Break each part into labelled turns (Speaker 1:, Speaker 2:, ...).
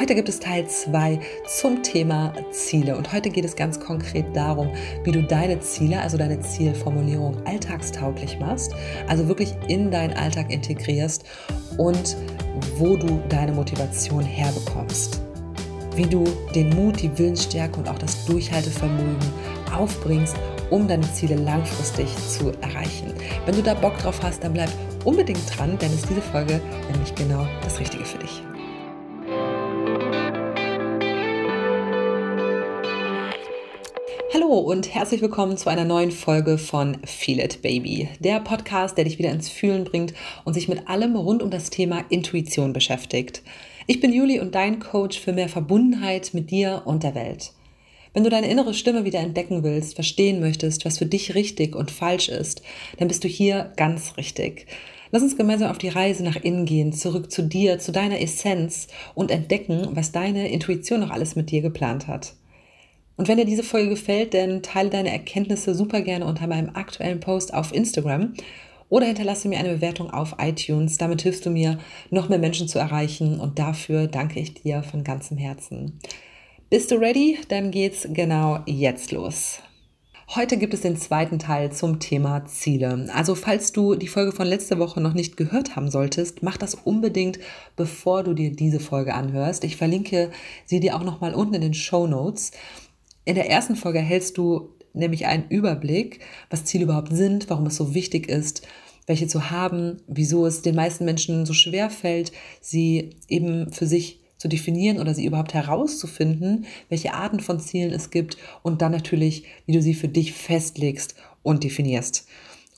Speaker 1: Heute gibt es Teil 2 zum Thema Ziele und heute geht es ganz konkret darum, wie du deine Ziele, also deine Zielformulierung alltagstauglich machst, also wirklich in deinen Alltag integrierst und wo du deine Motivation herbekommst. Wie du den Mut, die Willensstärke und auch das Durchhaltevermögen aufbringst, um deine Ziele langfristig zu erreichen. Wenn du da Bock drauf hast, dann bleib unbedingt dran, denn ist diese Folge nämlich genau das Richtige für dich. Hallo und herzlich willkommen zu einer neuen Folge von Feel It Baby, der Podcast, der dich wieder ins Fühlen bringt und sich mit allem rund um das Thema Intuition beschäftigt. Ich bin Juli und dein Coach für mehr Verbundenheit mit dir und der Welt. Wenn du deine innere Stimme wieder entdecken willst, verstehen möchtest, was für dich richtig und falsch ist, dann bist du hier ganz richtig. Lass uns gemeinsam auf die Reise nach innen gehen, zurück zu dir, zu deiner Essenz und entdecken, was deine Intuition noch alles mit dir geplant hat. Und wenn dir diese Folge gefällt, dann teile deine Erkenntnisse super gerne unter meinem aktuellen Post auf Instagram oder hinterlasse mir eine Bewertung auf iTunes. Damit hilfst du mir, noch mehr Menschen zu erreichen und dafür danke ich dir von ganzem Herzen. Bist du ready? Dann geht's genau jetzt los. Heute gibt es den zweiten Teil zum Thema Ziele. Also falls du die Folge von letzter Woche noch nicht gehört haben solltest, mach das unbedingt, bevor du dir diese Folge anhörst. Ich verlinke sie dir auch noch mal unten in den Show Notes. In der ersten Folge erhältst du nämlich einen Überblick, was Ziele überhaupt sind, warum es so wichtig ist, welche zu haben, wieso es den meisten Menschen so schwer fällt, sie eben für sich zu definieren oder sie überhaupt herauszufinden, welche Arten von Zielen es gibt und dann natürlich, wie du sie für dich festlegst und definierst.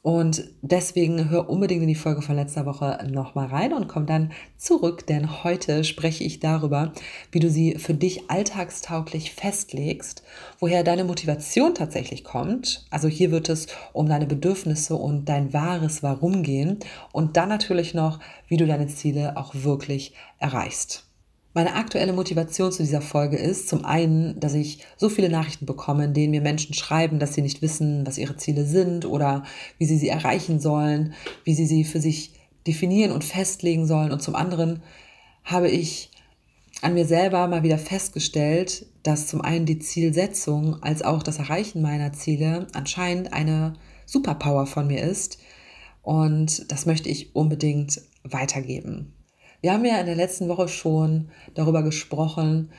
Speaker 1: Und deswegen hör unbedingt in die Folge von letzter Woche nochmal rein und komm dann zurück, denn heute spreche ich darüber, wie du sie für dich alltagstauglich festlegst, woher deine Motivation tatsächlich kommt. Also hier wird es um deine Bedürfnisse und dein wahres Warum gehen und dann natürlich noch, wie du deine Ziele auch wirklich erreichst. Meine aktuelle Motivation zu dieser Folge ist zum einen, dass ich so viele Nachrichten bekomme, in denen mir Menschen schreiben, dass sie nicht wissen, was ihre Ziele sind oder wie sie sie erreichen sollen, wie sie sie für sich definieren und festlegen sollen. Und zum anderen habe ich an mir selber mal wieder festgestellt, dass zum einen die Zielsetzung als auch das Erreichen meiner Ziele anscheinend eine Superpower von mir ist. Und das möchte ich unbedingt weitergeben. Wir haben ja in der letzten Woche schon darüber gesprochen,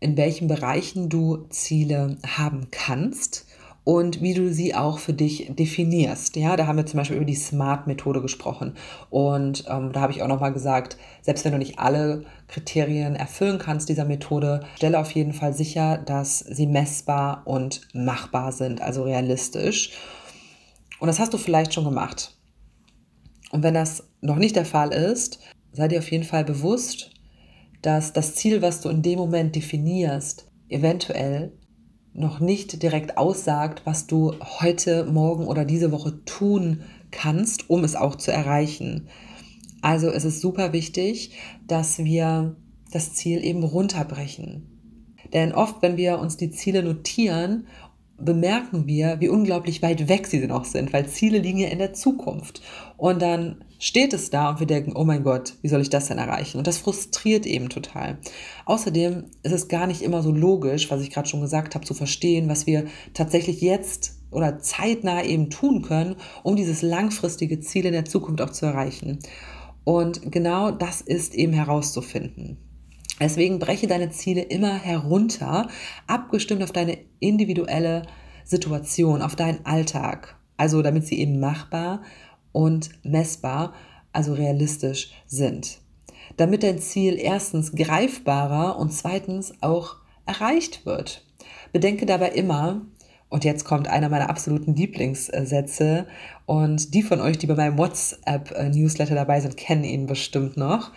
Speaker 1: in welchen Bereichen du Ziele haben kannst und wie du sie auch für dich definierst. Ja, da haben wir zum Beispiel über die SMART-Methode gesprochen. Und ähm, da habe ich auch nochmal gesagt, selbst wenn du nicht alle Kriterien erfüllen kannst dieser Methode, stelle auf jeden Fall sicher, dass sie messbar und machbar sind, also realistisch. Und das hast du vielleicht schon gemacht. Und wenn das noch nicht der Fall ist, sei dir auf jeden Fall bewusst, dass das Ziel, was du in dem Moment definierst, eventuell noch nicht direkt aussagt, was du heute, morgen oder diese Woche tun kannst, um es auch zu erreichen. Also es ist super wichtig, dass wir das Ziel eben runterbrechen. Denn oft, wenn wir uns die Ziele notieren bemerken wir, wie unglaublich weit weg sie noch sind, weil Ziele liegen ja in der Zukunft. Und dann steht es da und wir denken, oh mein Gott, wie soll ich das denn erreichen? Und das frustriert eben total. Außerdem ist es gar nicht immer so logisch, was ich gerade schon gesagt habe, zu verstehen, was wir tatsächlich jetzt oder zeitnah eben tun können, um dieses langfristige Ziel in der Zukunft auch zu erreichen. Und genau das ist eben herauszufinden. Deswegen breche deine Ziele immer herunter, abgestimmt auf deine individuelle Situation, auf deinen Alltag. Also damit sie eben machbar und messbar, also realistisch sind. Damit dein Ziel erstens greifbarer und zweitens auch erreicht wird. Bedenke dabei immer, und jetzt kommt einer meiner absoluten Lieblingssätze und die von euch, die bei meinem WhatsApp-Newsletter dabei sind, kennen ihn bestimmt noch.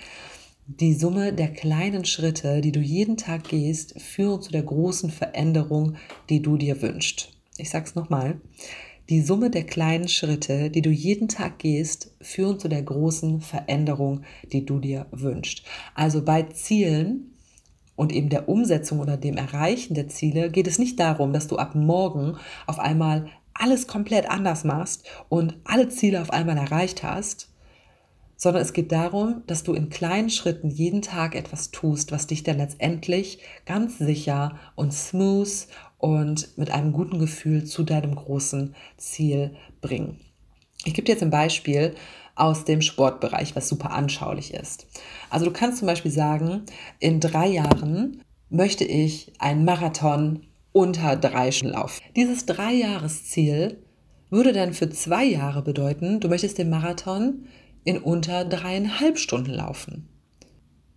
Speaker 1: Die Summe der kleinen Schritte, die du jeden Tag gehst, führen zu der großen Veränderung, die du dir wünschst. Ich sag's nochmal. Die Summe der kleinen Schritte, die du jeden Tag gehst, führen zu der großen Veränderung, die du dir wünschst. Also bei Zielen und eben der Umsetzung oder dem Erreichen der Ziele geht es nicht darum, dass du ab morgen auf einmal alles komplett anders machst und alle Ziele auf einmal erreicht hast, sondern es geht darum, dass du in kleinen Schritten jeden Tag etwas tust, was dich dann letztendlich ganz sicher und smooth und mit einem guten Gefühl zu deinem großen Ziel bringen. Ich gebe dir jetzt ein Beispiel aus dem Sportbereich, was super anschaulich ist. Also du kannst zum Beispiel sagen, in drei Jahren möchte ich einen Marathon unter drei Stunden laufen. Dieses Dreijahresziel würde dann für zwei Jahre bedeuten, du möchtest den Marathon in unter dreieinhalb Stunden laufen.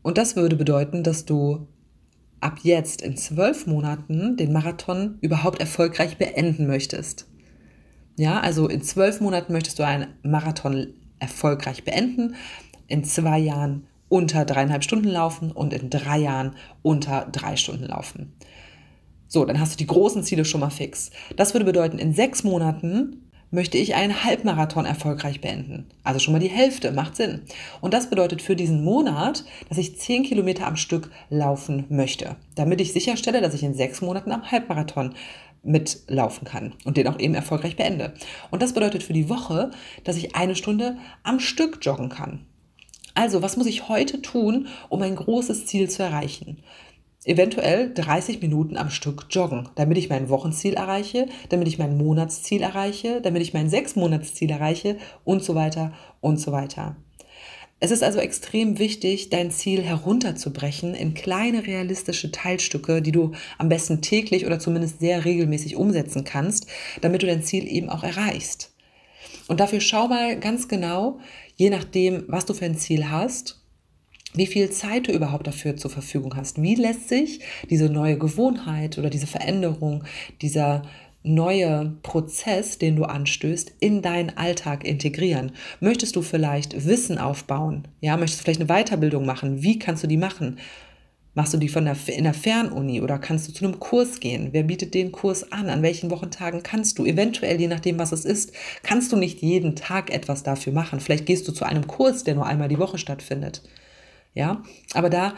Speaker 1: Und das würde bedeuten, dass du ab jetzt in zwölf Monaten den Marathon überhaupt erfolgreich beenden möchtest. Ja, also in zwölf Monaten möchtest du einen Marathon erfolgreich beenden, in zwei Jahren unter dreieinhalb Stunden laufen und in drei Jahren unter drei Stunden laufen. So, dann hast du die großen Ziele schon mal fix. Das würde bedeuten, in sechs Monaten möchte ich einen Halbmarathon erfolgreich beenden. Also schon mal die Hälfte, macht Sinn. Und das bedeutet für diesen Monat, dass ich 10 Kilometer am Stück laufen möchte, damit ich sicherstelle, dass ich in sechs Monaten am Halbmarathon mitlaufen kann und den auch eben erfolgreich beende. Und das bedeutet für die Woche, dass ich eine Stunde am Stück joggen kann. Also, was muss ich heute tun, um ein großes Ziel zu erreichen? Eventuell 30 Minuten am Stück joggen, damit ich mein Wochenziel erreiche, damit ich mein Monatsziel erreiche, damit ich mein Sechsmonatsziel erreiche und so weiter und so weiter. Es ist also extrem wichtig, dein Ziel herunterzubrechen in kleine realistische Teilstücke, die du am besten täglich oder zumindest sehr regelmäßig umsetzen kannst, damit du dein Ziel eben auch erreichst. Und dafür schau mal ganz genau, je nachdem, was du für ein Ziel hast, wie viel Zeit du überhaupt dafür zur Verfügung hast. Wie lässt sich diese neue Gewohnheit oder diese Veränderung, dieser neue Prozess, den du anstößt, in deinen Alltag integrieren? Möchtest du vielleicht Wissen aufbauen? Ja, möchtest du vielleicht eine Weiterbildung machen? Wie kannst du die machen? Machst du die von der, in der Fernuni oder kannst du zu einem Kurs gehen? Wer bietet den Kurs an? An welchen Wochentagen kannst du? Eventuell, je nachdem, was es ist, kannst du nicht jeden Tag etwas dafür machen. Vielleicht gehst du zu einem Kurs, der nur einmal die Woche stattfindet. Ja, aber da,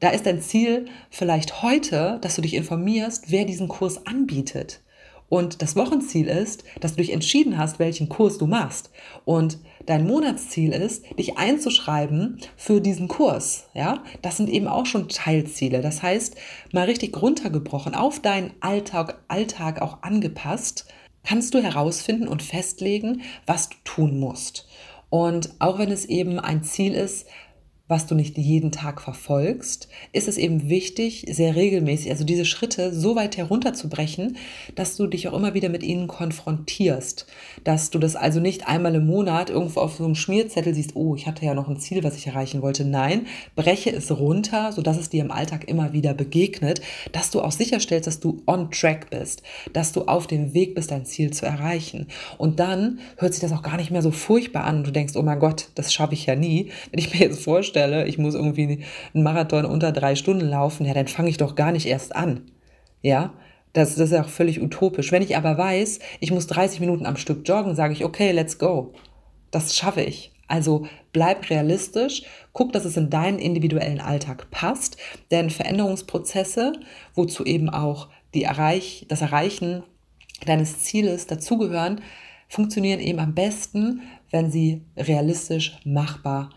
Speaker 1: da ist dein Ziel vielleicht heute, dass du dich informierst, wer diesen Kurs anbietet. Und das Wochenziel ist, dass du dich entschieden hast, welchen Kurs du machst. Und dein Monatsziel ist, dich einzuschreiben für diesen Kurs. Ja, das sind eben auch schon Teilziele. Das heißt, mal richtig runtergebrochen, auf deinen Alltag, Alltag auch angepasst, kannst du herausfinden und festlegen, was du tun musst. Und auch wenn es eben ein Ziel ist, was du nicht jeden Tag verfolgst, ist es eben wichtig, sehr regelmäßig, also diese Schritte so weit herunterzubrechen, dass du dich auch immer wieder mit ihnen konfrontierst. Dass du das also nicht einmal im Monat irgendwo auf so einem Schmierzettel siehst, oh, ich hatte ja noch ein Ziel, was ich erreichen wollte. Nein, breche es runter, sodass es dir im Alltag immer wieder begegnet, dass du auch sicherstellst, dass du on track bist, dass du auf dem Weg bist, dein Ziel zu erreichen. Und dann hört sich das auch gar nicht mehr so furchtbar an und du denkst, oh mein Gott, das schaffe ich ja nie. Wenn ich mir jetzt vorstelle, vorstelle, ich muss irgendwie einen Marathon unter drei Stunden laufen, ja, dann fange ich doch gar nicht erst an. Ja, das, das ist ja auch völlig utopisch. Wenn ich aber weiß, ich muss 30 Minuten am Stück joggen, sage ich, okay, let's go. Das schaffe ich. Also bleib realistisch, guck, dass es in deinen individuellen Alltag passt, denn Veränderungsprozesse, wozu eben auch die Erreich, das Erreichen deines Zieles dazugehören, funktionieren eben am besten, wenn sie realistisch machbar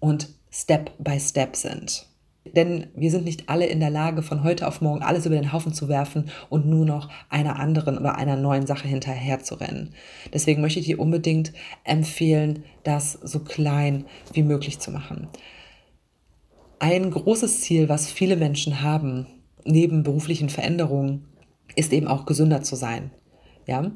Speaker 1: und Step by Step sind. Denn wir sind nicht alle in der Lage, von heute auf morgen alles über den Haufen zu werfen und nur noch einer anderen oder einer neuen Sache hinterher zu rennen. Deswegen möchte ich dir unbedingt empfehlen, das so klein wie möglich zu machen. Ein großes Ziel, was viele Menschen haben, neben beruflichen Veränderungen, ist eben auch gesünder zu sein. Ja?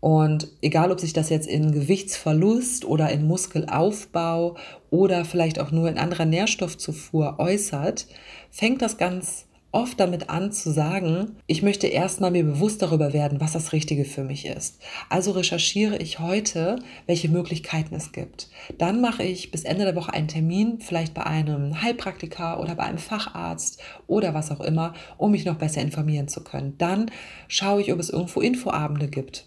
Speaker 1: Und egal, ob sich das jetzt in Gewichtsverlust oder in Muskelaufbau oder vielleicht auch nur in anderer Nährstoffzufuhr äußert, fängt das ganz oft damit an zu sagen, ich möchte erstmal mir bewusst darüber werden, was das Richtige für mich ist. Also recherchiere ich heute, welche Möglichkeiten es gibt. Dann mache ich bis Ende der Woche einen Termin, vielleicht bei einem Heilpraktiker oder bei einem Facharzt oder was auch immer, um mich noch besser informieren zu können. Dann schaue ich, ob es irgendwo Infoabende gibt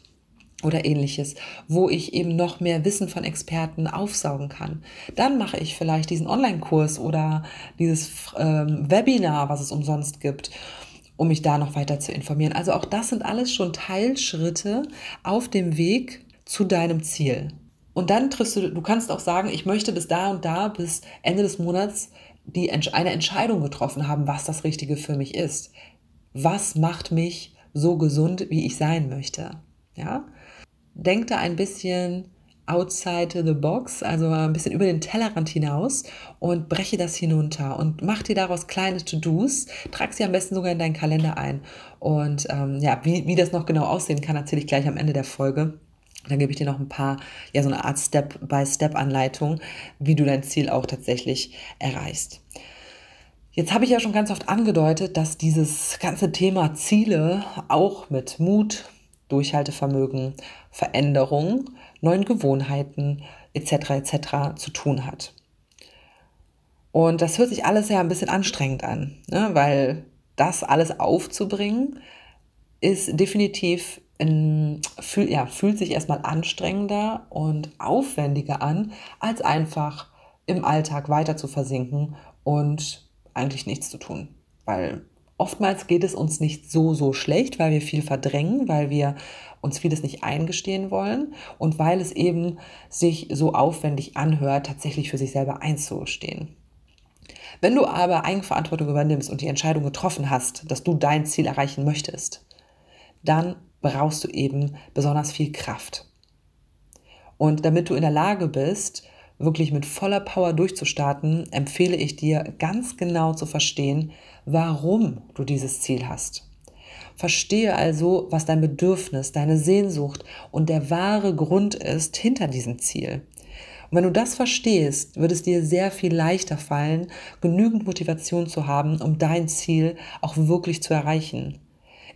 Speaker 1: oder ähnliches, wo ich eben noch mehr Wissen von Experten aufsaugen kann. Dann mache ich vielleicht diesen Online-Kurs oder dieses ähm, Webinar, was es umsonst gibt, um mich da noch weiter zu informieren. Also auch das sind alles schon Teilschritte auf dem Weg zu deinem Ziel. Und dann triffst du, du kannst auch sagen, ich möchte bis da und da, bis Ende des Monats die, eine Entscheidung getroffen haben, was das Richtige für mich ist. Was macht mich so gesund, wie ich sein möchte? Ja? Denk da ein bisschen outside the box, also ein bisschen über den Tellerrand hinaus und breche das hinunter und mach dir daraus kleine To-Dos, trag sie am besten sogar in deinen Kalender ein. Und ähm, ja, wie, wie das noch genau aussehen kann, erzähle ich gleich am Ende der Folge. Dann gebe ich dir noch ein paar, ja, so eine Art Step-by-Step-Anleitung, wie du dein Ziel auch tatsächlich erreichst. Jetzt habe ich ja schon ganz oft angedeutet, dass dieses ganze Thema Ziele auch mit Mut, Durchhaltevermögen, Veränderung, neuen Gewohnheiten etc. etc. zu tun hat. Und das hört sich alles ja ein bisschen anstrengend an, ne? weil das alles aufzubringen ist definitiv in, fühl, ja, fühlt sich erstmal anstrengender und aufwendiger an, als einfach im Alltag weiter zu versinken und eigentlich nichts zu tun. Weil oftmals geht es uns nicht so, so schlecht, weil wir viel verdrängen, weil wir uns vieles nicht eingestehen wollen und weil es eben sich so aufwendig anhört, tatsächlich für sich selber einzustehen. Wenn du aber Eigenverantwortung übernimmst und die Entscheidung getroffen hast, dass du dein Ziel erreichen möchtest, dann brauchst du eben besonders viel Kraft. Und damit du in der Lage bist, wirklich mit voller Power durchzustarten, empfehle ich dir ganz genau zu verstehen, warum du dieses Ziel hast. Verstehe also, was dein Bedürfnis, deine Sehnsucht und der wahre Grund ist hinter diesem Ziel. Und wenn du das verstehst, wird es dir sehr viel leichter fallen, genügend Motivation zu haben, um dein Ziel auch wirklich zu erreichen.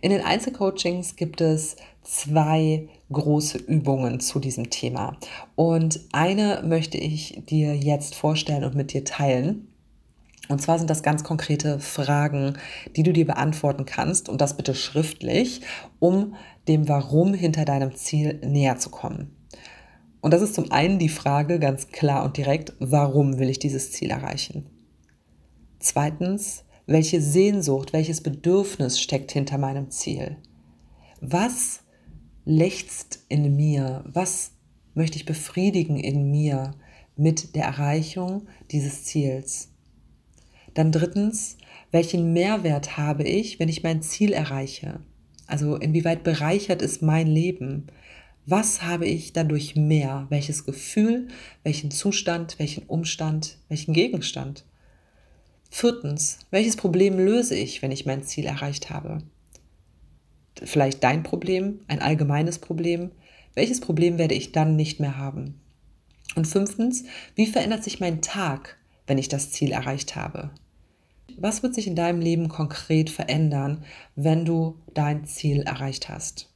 Speaker 1: In den Einzelcoachings gibt es zwei große Übungen zu diesem Thema. Und eine möchte ich dir jetzt vorstellen und mit dir teilen. Und zwar sind das ganz konkrete Fragen, die du dir beantworten kannst und das bitte schriftlich, um dem Warum hinter deinem Ziel näher zu kommen. Und das ist zum einen die Frage ganz klar und direkt, warum will ich dieses Ziel erreichen? Zweitens, welche Sehnsucht, welches Bedürfnis steckt hinter meinem Ziel? Was lechzt in mir? Was möchte ich befriedigen in mir mit der Erreichung dieses Ziels? Dann drittens, welchen Mehrwert habe ich, wenn ich mein Ziel erreiche? Also inwieweit bereichert ist mein Leben? Was habe ich dadurch mehr? Welches Gefühl, welchen Zustand, welchen Umstand, welchen Gegenstand? Viertens, welches Problem löse ich, wenn ich mein Ziel erreicht habe? Vielleicht dein Problem, ein allgemeines Problem. Welches Problem werde ich dann nicht mehr haben? Und fünftens, wie verändert sich mein Tag, wenn ich das Ziel erreicht habe? Was wird sich in deinem Leben konkret verändern, wenn du dein Ziel erreicht hast?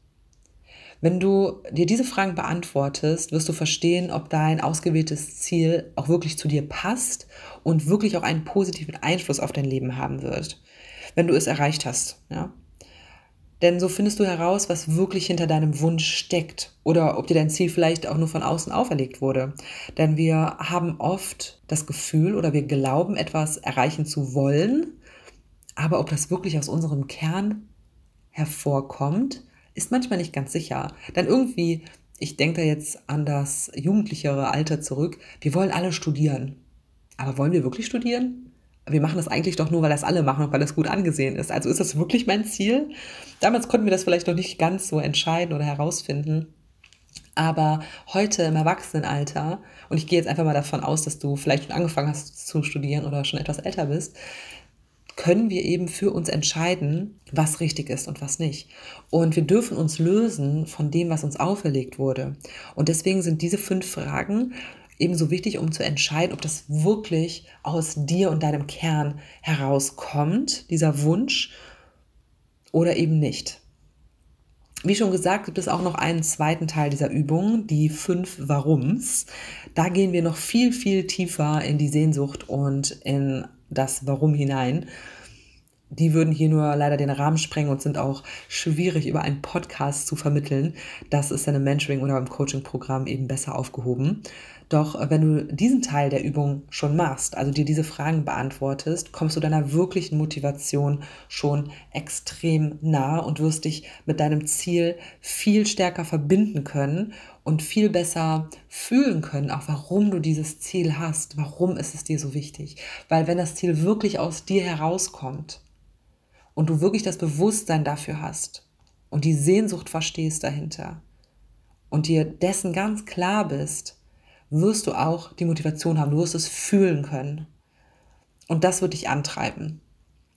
Speaker 1: Wenn du dir diese Fragen beantwortest, wirst du verstehen, ob dein ausgewähltes Ziel auch wirklich zu dir passt und wirklich auch einen positiven Einfluss auf dein Leben haben wird, wenn du es erreicht hast. Ja? Denn so findest du heraus, was wirklich hinter deinem Wunsch steckt oder ob dir dein Ziel vielleicht auch nur von außen auferlegt wurde. Denn wir haben oft das Gefühl oder wir glauben, etwas erreichen zu wollen, aber ob das wirklich aus unserem Kern hervorkommt, ist manchmal nicht ganz sicher. Denn irgendwie, ich denke da jetzt an das jugendlichere Alter zurück, wir wollen alle studieren. Aber wollen wir wirklich studieren? Wir machen das eigentlich doch nur, weil das alle machen und weil das gut angesehen ist. Also ist das wirklich mein Ziel? Damals konnten wir das vielleicht noch nicht ganz so entscheiden oder herausfinden. Aber heute im Erwachsenenalter, und ich gehe jetzt einfach mal davon aus, dass du vielleicht schon angefangen hast zu studieren oder schon etwas älter bist, können wir eben für uns entscheiden, was richtig ist und was nicht. Und wir dürfen uns lösen von dem, was uns auferlegt wurde. Und deswegen sind diese fünf Fragen ebenso wichtig, um zu entscheiden, ob das wirklich aus dir und deinem Kern herauskommt, dieser Wunsch, oder eben nicht. Wie schon gesagt, gibt es auch noch einen zweiten Teil dieser Übung, die fünf Warums. Da gehen wir noch viel, viel tiefer in die Sehnsucht und in das Warum hinein. Die würden hier nur leider den Rahmen sprengen und sind auch schwierig über einen Podcast zu vermitteln. Das ist dann im Mentoring oder im Coaching-Programm eben besser aufgehoben. Doch wenn du diesen Teil der Übung schon machst, also dir diese Fragen beantwortest, kommst du deiner wirklichen Motivation schon extrem nah und wirst dich mit deinem Ziel viel stärker verbinden können und viel besser fühlen können, auch warum du dieses Ziel hast, warum ist es dir so wichtig. Weil wenn das Ziel wirklich aus dir herauskommt und du wirklich das Bewusstsein dafür hast und die Sehnsucht verstehst dahinter und dir dessen ganz klar bist, wirst du auch die Motivation haben, du wirst es fühlen können. Und das wird dich antreiben.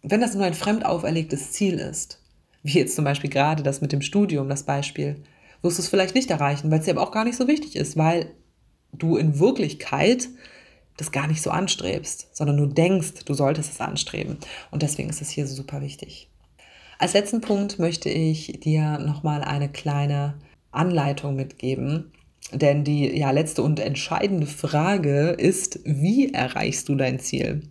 Speaker 1: Wenn das nur ein fremd auferlegtes Ziel ist, wie jetzt zum Beispiel gerade das mit dem Studium, das Beispiel, wirst du es vielleicht nicht erreichen, weil es dir aber auch gar nicht so wichtig ist, weil du in Wirklichkeit das gar nicht so anstrebst, sondern du denkst, du solltest es anstreben. Und deswegen ist es hier so super wichtig. Als letzten Punkt möchte ich dir nochmal eine kleine Anleitung mitgeben, denn die ja letzte und entscheidende Frage ist, wie erreichst du dein Ziel?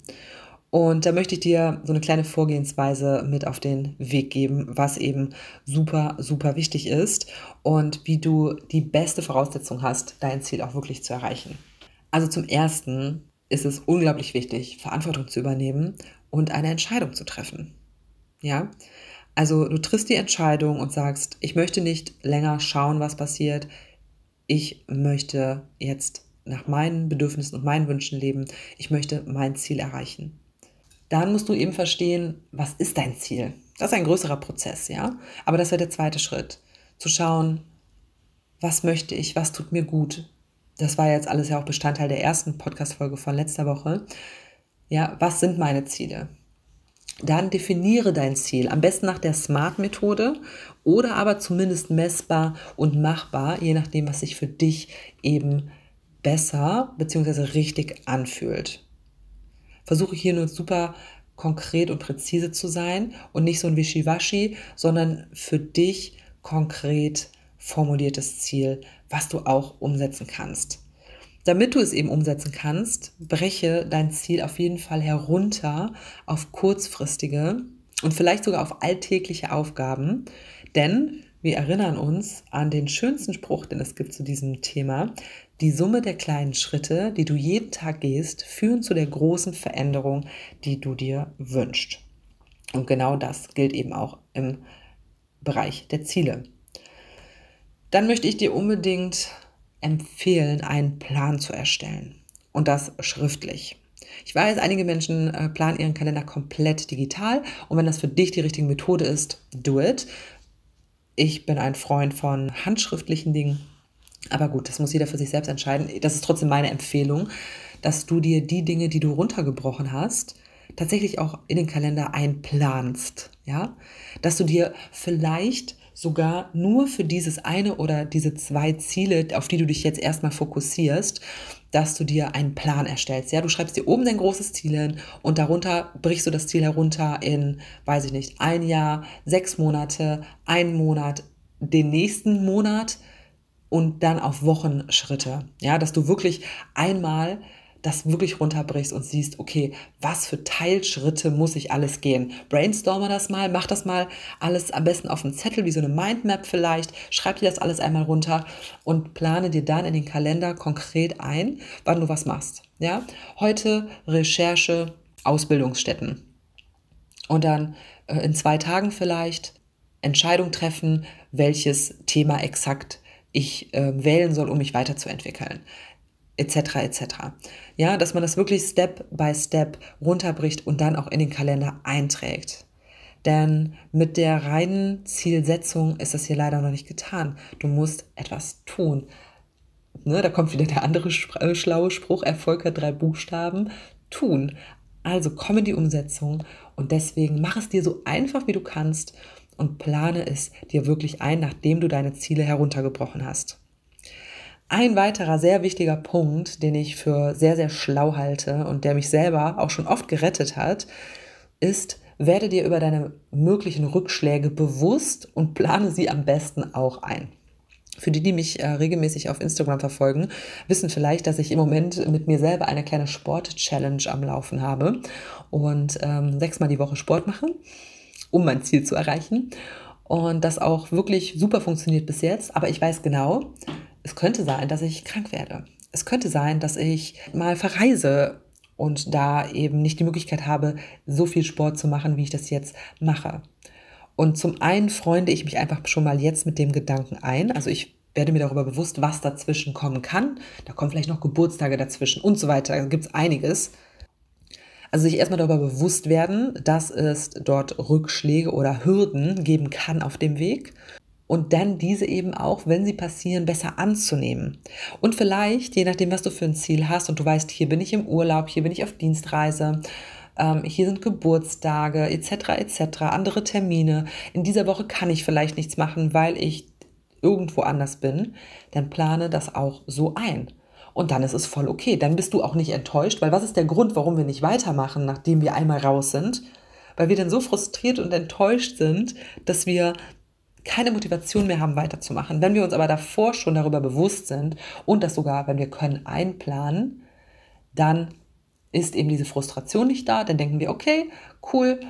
Speaker 1: Und da möchte ich dir so eine kleine Vorgehensweise mit auf den Weg geben, was eben super, super wichtig ist und wie du die beste Voraussetzung hast, dein Ziel auch wirklich zu erreichen. Also zum Ersten ist es unglaublich wichtig, Verantwortung zu übernehmen und eine Entscheidung zu treffen. Ja, also du triffst die Entscheidung und sagst, ich möchte nicht länger schauen, was passiert. Ich möchte jetzt nach meinen Bedürfnissen und meinen Wünschen leben. Ich möchte mein Ziel erreichen dann musst du eben verstehen, was ist dein Ziel? Das ist ein größerer Prozess, ja. Aber das wäre der zweite Schritt. Zu schauen, was möchte ich, was tut mir gut. Das war jetzt alles ja auch Bestandteil der ersten Podcast-Folge von letzter Woche. Ja, was sind meine Ziele? Dann definiere dein Ziel, am besten nach der SMART-Methode oder aber zumindest messbar und machbar, je nachdem, was sich für dich eben besser bzw. richtig anfühlt versuche hier nur super konkret und präzise zu sein und nicht so ein Wischiwaschi, sondern für dich konkret formuliertes Ziel, was du auch umsetzen kannst. Damit du es eben umsetzen kannst, breche dein Ziel auf jeden Fall herunter auf kurzfristige und vielleicht sogar auf alltägliche Aufgaben, denn wir erinnern uns an den schönsten Spruch, den es gibt zu diesem Thema. Die Summe der kleinen Schritte, die du jeden Tag gehst, führen zu der großen Veränderung, die du dir wünschst. Und genau das gilt eben auch im Bereich der Ziele. Dann möchte ich dir unbedingt empfehlen, einen Plan zu erstellen. Und das schriftlich. Ich weiß, einige Menschen äh, planen ihren Kalender komplett digital und wenn das für dich die richtige Methode ist, do it. Ich bin ein Freund von handschriftlichen Dingen. Aber gut, das muss jeder für sich selbst entscheiden. Das ist trotzdem meine Empfehlung, dass du dir die Dinge, die du runtergebrochen hast, tatsächlich auch in den Kalender einplanst. Ja, dass du dir vielleicht sogar nur für dieses eine oder diese zwei Ziele, auf die du dich jetzt erstmal fokussierst, dass du dir einen Plan erstellst. Ja, du schreibst dir oben dein großes Ziel hin und darunter brichst du das Ziel herunter in, weiß ich nicht, ein Jahr, sechs Monate, einen Monat, den nächsten Monat und dann auf Wochenschritte. Ja, dass du wirklich einmal das wirklich runterbrichst und siehst, okay, was für Teilschritte muss ich alles gehen? Brainstorme das mal, mach das mal alles am besten auf einem Zettel, wie so eine Mindmap vielleicht, schreib dir das alles einmal runter und plane dir dann in den Kalender konkret ein, wann du was machst. Ja, heute Recherche, Ausbildungsstätten. Und dann äh, in zwei Tagen vielleicht Entscheidung treffen, welches Thema exakt ich äh, wählen soll, um mich weiterzuentwickeln etc. etc. Ja, dass man das wirklich Step by Step runterbricht und dann auch in den Kalender einträgt. Denn mit der reinen Zielsetzung ist das hier leider noch nicht getan. Du musst etwas tun. Ne, da kommt wieder der andere äh, schlaue Spruch, Erfolg hat drei Buchstaben, tun. Also komm in die Umsetzung und deswegen mach es dir so einfach wie du kannst und plane es dir wirklich ein, nachdem du deine Ziele heruntergebrochen hast. Ein weiterer sehr wichtiger Punkt, den ich für sehr, sehr schlau halte und der mich selber auch schon oft gerettet hat, ist, werde dir über deine möglichen Rückschläge bewusst und plane sie am besten auch ein. Für die, die mich äh, regelmäßig auf Instagram verfolgen, wissen vielleicht, dass ich im Moment mit mir selber eine kleine Sport-Challenge am Laufen habe und ähm, sechsmal die Woche Sport mache, um mein Ziel zu erreichen. Und das auch wirklich super funktioniert bis jetzt. Aber ich weiß genau, es könnte sein, dass ich krank werde. Es könnte sein, dass ich mal verreise und da eben nicht die Möglichkeit habe, so viel Sport zu machen, wie ich das jetzt mache. Und zum einen freunde ich mich einfach schon mal jetzt mit dem Gedanken ein. Also ich werde mir darüber bewusst, was dazwischen kommen kann. Da kommen vielleicht noch Geburtstage dazwischen und so weiter. Da gibt es einiges. Also sich erstmal darüber bewusst werden, dass es dort Rückschläge oder Hürden geben kann auf dem Weg und dann diese eben auch, wenn sie passieren, besser anzunehmen. Und vielleicht, je nachdem, was du für ein Ziel hast und du weißt, hier bin ich im Urlaub, hier bin ich auf Dienstreise, ähm, hier sind Geburtstage etc. etc., andere Termine. In dieser Woche kann ich vielleicht nichts machen, weil ich irgendwo anders bin, dann plane das auch so ein. Und dann ist es voll okay. Dann bist du auch nicht enttäuscht, weil was ist der Grund, warum wir nicht weitermachen, nachdem wir einmal raus sind? Weil wir dann so frustriert und enttäuscht sind, dass wir keine Motivation mehr haben, weiterzumachen. Wenn wir uns aber davor schon darüber bewusst sind und das sogar, wenn wir können, einplanen, dann ist eben diese Frustration nicht da. Dann denken wir, okay, cool,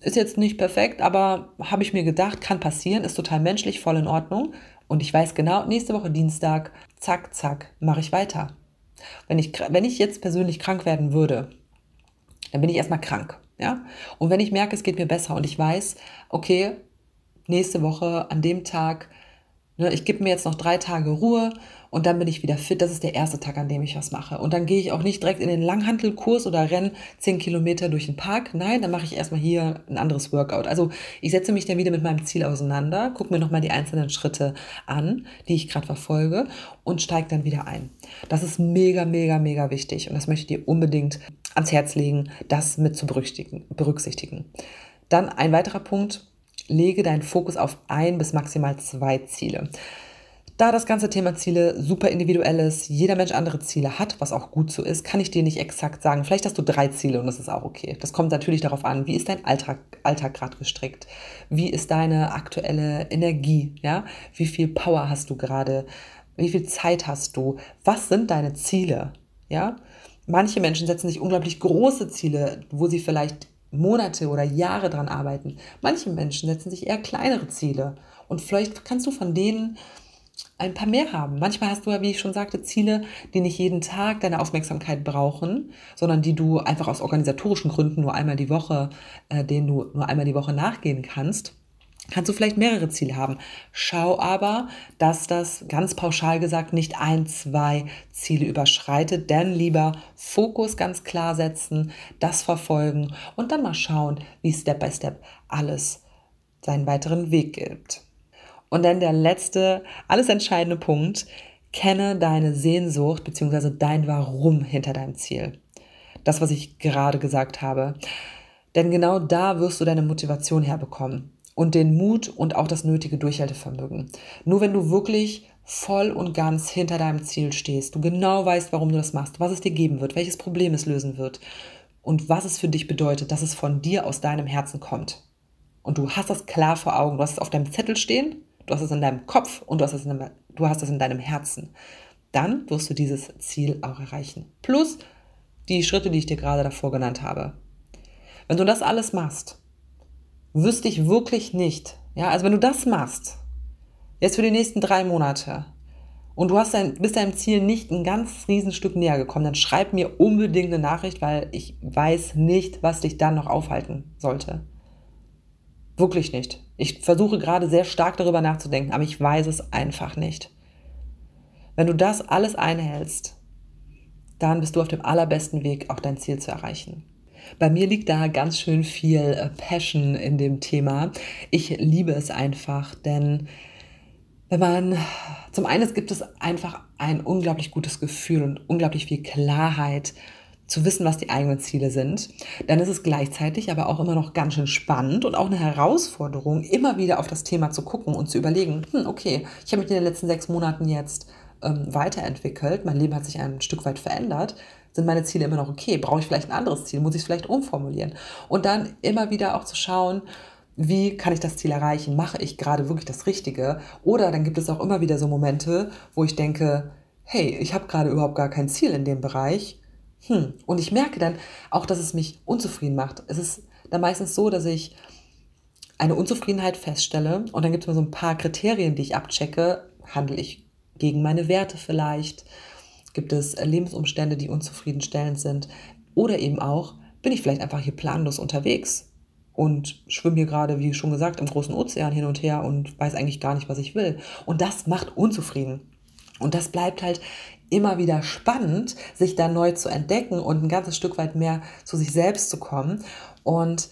Speaker 1: ist jetzt nicht perfekt, aber habe ich mir gedacht, kann passieren, ist total menschlich, voll in Ordnung. Und ich weiß genau, nächste Woche Dienstag, zack, zack, mache ich weiter. Wenn ich, wenn ich jetzt persönlich krank werden würde, dann bin ich erstmal krank. Ja? Und wenn ich merke, es geht mir besser und ich weiß, okay, nächste Woche an dem Tag, ne, ich gebe mir jetzt noch drei Tage Ruhe und dann bin ich wieder fit. Das ist der erste Tag, an dem ich was mache. Und dann gehe ich auch nicht direkt in den Langhantelkurs oder renne zehn Kilometer durch den Park. Nein, dann mache ich erstmal hier ein anderes Workout. Also ich setze mich dann wieder mit meinem Ziel auseinander, gucke mir nochmal die einzelnen Schritte an, die ich gerade verfolge und steige dann wieder ein. Das ist mega, mega, mega wichtig und das möchte ich dir unbedingt ans Herz legen, das mit zu berücksichtigen. Dann ein weiterer Punkt, lege deinen Fokus auf ein bis maximal zwei Ziele. Da das ganze Thema Ziele super individuell ist, jeder Mensch andere Ziele hat, was auch gut so ist, kann ich dir nicht exakt sagen. Vielleicht hast du drei Ziele und das ist auch okay. Das kommt natürlich darauf an, wie ist dein Alltag, Alltag gerade gestrickt? Wie ist deine aktuelle Energie? Ja? Wie viel Power hast du gerade? Wie viel Zeit hast du? Was sind deine Ziele? Ja? Manche Menschen setzen sich unglaublich große Ziele, wo sie vielleicht Monate oder Jahre dran arbeiten. Manche Menschen setzen sich eher kleinere Ziele und vielleicht kannst du von denen ein paar mehr haben. Manchmal hast du ja, wie ich schon sagte, Ziele, die nicht jeden Tag deine Aufmerksamkeit brauchen, sondern die du einfach aus organisatorischen Gründen nur einmal die Woche, äh, denen du nur einmal die Woche nachgehen kannst kannst du vielleicht mehrere Ziele haben. Schau aber, dass das ganz pauschal gesagt nicht ein, zwei Ziele überschreitet, denn lieber Fokus ganz klar setzen, das verfolgen und dann mal schauen, wie Step by Step alles seinen weiteren Weg gibt. Und dann der letzte, alles entscheidende Punkt, kenne deine Sehnsucht bzw. dein Warum hinter deinem Ziel. Das, was ich gerade gesagt habe. Denn genau da wirst du deine Motivation herbekommen und den Mut und auch das nötige Durchhaltevermögen. Nur wenn du wirklich voll und ganz hinter deinem Ziel stehst, du genau weißt, warum du das machst, was es dir geben wird, welches Problem es lösen wird und was es für dich bedeutet, dass es von dir aus deinem Herzen kommt. Und du hast das klar vor Augen, du hast es auf deinem Zettel stehen, du hast es in deinem Kopf und du hast es in deinem, du hast es in deinem Herzen. Dann wirst du dieses Ziel auch erreichen. Plus die Schritte, die ich dir gerade davor genannt habe. Wenn du das alles machst, wüsste ich wirklich nicht. Ja, also wenn du das machst, jetzt für die nächsten drei Monate, und du hast dein, bist deinem Ziel nicht ein ganz Riesenstück näher gekommen, dann schreib mir unbedingt eine Nachricht, weil ich weiß nicht, was dich dann noch aufhalten sollte. Wirklich nicht. Ich versuche gerade sehr stark darüber nachzudenken, aber ich weiß es einfach nicht. Wenn du das alles einhältst, dann bist du auf dem allerbesten Weg, auch dein Ziel zu erreichen. Bei mir liegt da ganz schön viel äh, Passion in dem Thema. Ich liebe es einfach, denn wenn man, zum einen gibt es einfach ein unglaublich gutes Gefühl und unglaublich viel Klarheit zu wissen, was die eigenen Ziele sind, dann ist es gleichzeitig aber auch immer noch ganz schön spannend und auch eine Herausforderung, immer wieder auf das Thema zu gucken und zu überlegen, hm, okay, ich habe mich in den letzten sechs Monaten jetzt ähm, weiterentwickelt, mein Leben hat sich ein Stück weit verändert sind meine Ziele immer noch okay? Brauche ich vielleicht ein anderes Ziel? Muss ich es vielleicht umformulieren? Und dann immer wieder auch zu schauen, wie kann ich das Ziel erreichen? Mache ich gerade wirklich das Richtige? Oder dann gibt es auch immer wieder so Momente, wo ich denke, hey, ich habe gerade überhaupt gar kein Ziel in dem Bereich. Hm. Und ich merke dann auch, dass es mich unzufrieden macht. Es ist dann meistens so, dass ich eine Unzufriedenheit feststelle und dann gibt es mir so ein paar Kriterien, die ich abchecke. Handle ich gegen meine Werte vielleicht? Gibt es Lebensumstände, die unzufriedenstellend sind? Oder eben auch, bin ich vielleicht einfach hier planlos unterwegs? und schwimme hier gerade, wie schon gesagt, im großen Ozean hin und her und weiß eigentlich gar nicht, was ich will. Und das macht unzufrieden. Und das bleibt halt immer wieder spannend, sich da neu zu entdecken und ein ganzes Stück weit mehr zu sich selbst zu kommen und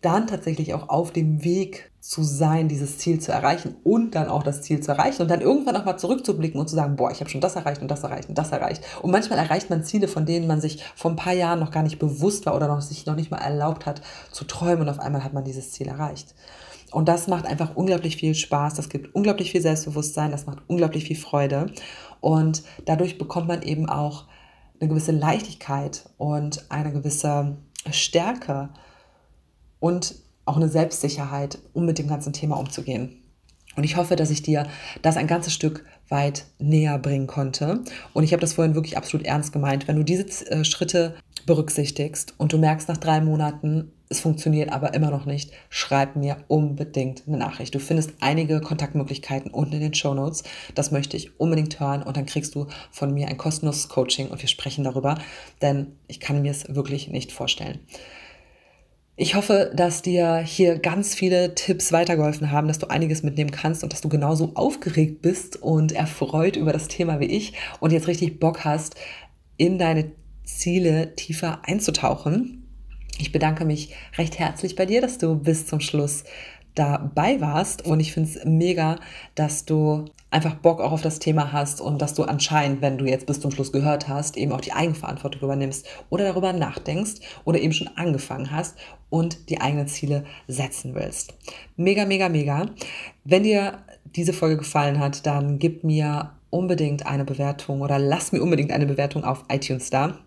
Speaker 1: dann tatsächlich auch auf dem Weg zu sein, dieses Ziel zu erreichen und dann auch das Ziel zu erreichen und dann irgendwann auch mal zurückzublicken und zu sagen, boah, ich habe schon das erreicht und das erreicht und das erreicht. Und manchmal erreicht man Ziele, von denen man sich vor ein paar Jahren noch gar nicht bewusst war oder noch, sich noch nicht mal erlaubt hat zu träumen und auf einmal hat man dieses Ziel erreicht. Und das macht einfach unglaublich viel Spaß, das gibt unglaublich viel Selbstbewusstsein, das macht unglaublich viel Freude. Und dadurch bekommt man eben auch eine gewisse Leichtigkeit und eine gewisse Stärke und auch eine Selbstsicherheit, um mit dem ganzen Thema umzugehen. Und ich hoffe, dass ich dir das ein ganzes Stück weit näher bringen konnte. Und ich habe das vorhin wirklich absolut ernst gemeint. Wenn du diese äh, Schritte berücksichtigst und du merkst nach drei Monaten, es funktioniert aber immer noch nicht, schreib mir unbedingt eine Nachricht. Du findest einige Kontaktmöglichkeiten unten in den Show Notes. Das möchte ich unbedingt hören und dann kriegst du von mir ein kostenloses Coaching und wir sprechen darüber, denn ich kann mir es wirklich nicht vorstellen. Ich hoffe, dass dir hier ganz viele Tipps weitergeholfen haben, dass du einiges mitnehmen kannst und dass du genauso aufgeregt bist und erfreut über das Thema wie ich und jetzt richtig Bock hast, in deine Ziele tiefer einzutauchen. Ich bedanke mich recht herzlich bei dir, dass du bis zum Schluss dabei warst und ich finde es mega, dass du einfach Bock auch auf das Thema hast und dass du anscheinend, wenn du jetzt bis zum Schluss gehört hast, eben auch die Eigenverantwortung übernimmst oder darüber nachdenkst oder eben schon angefangen hast und die eigenen Ziele setzen willst. Mega, mega, mega. Wenn dir diese Folge gefallen hat, dann gib mir unbedingt eine Bewertung oder lass mir unbedingt eine Bewertung auf iTunes da.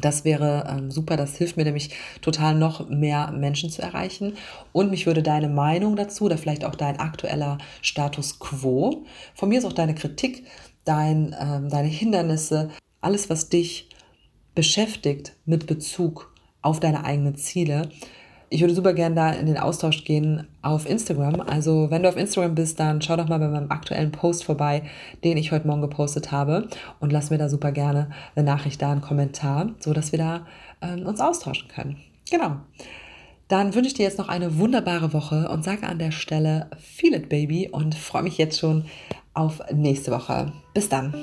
Speaker 1: Das wäre ähm, super, das hilft mir nämlich total noch mehr Menschen zu erreichen. Und mich würde deine Meinung dazu oder vielleicht auch dein aktueller Status quo, von mir ist auch deine Kritik, dein, ähm, deine Hindernisse, alles, was dich beschäftigt mit Bezug auf deine eigenen Ziele, ich würde super gerne da in den Austausch gehen auf Instagram. Also wenn du auf Instagram bist, dann schau doch mal bei meinem aktuellen Post vorbei, den ich heute Morgen gepostet habe und lass mir da super gerne eine Nachricht da, einen Kommentar, so dass wir da ähm, uns austauschen können. Genau. Dann wünsche ich dir jetzt noch eine wunderbare Woche und sage an der Stelle Feel it Baby und freue mich jetzt schon auf nächste Woche. Bis dann.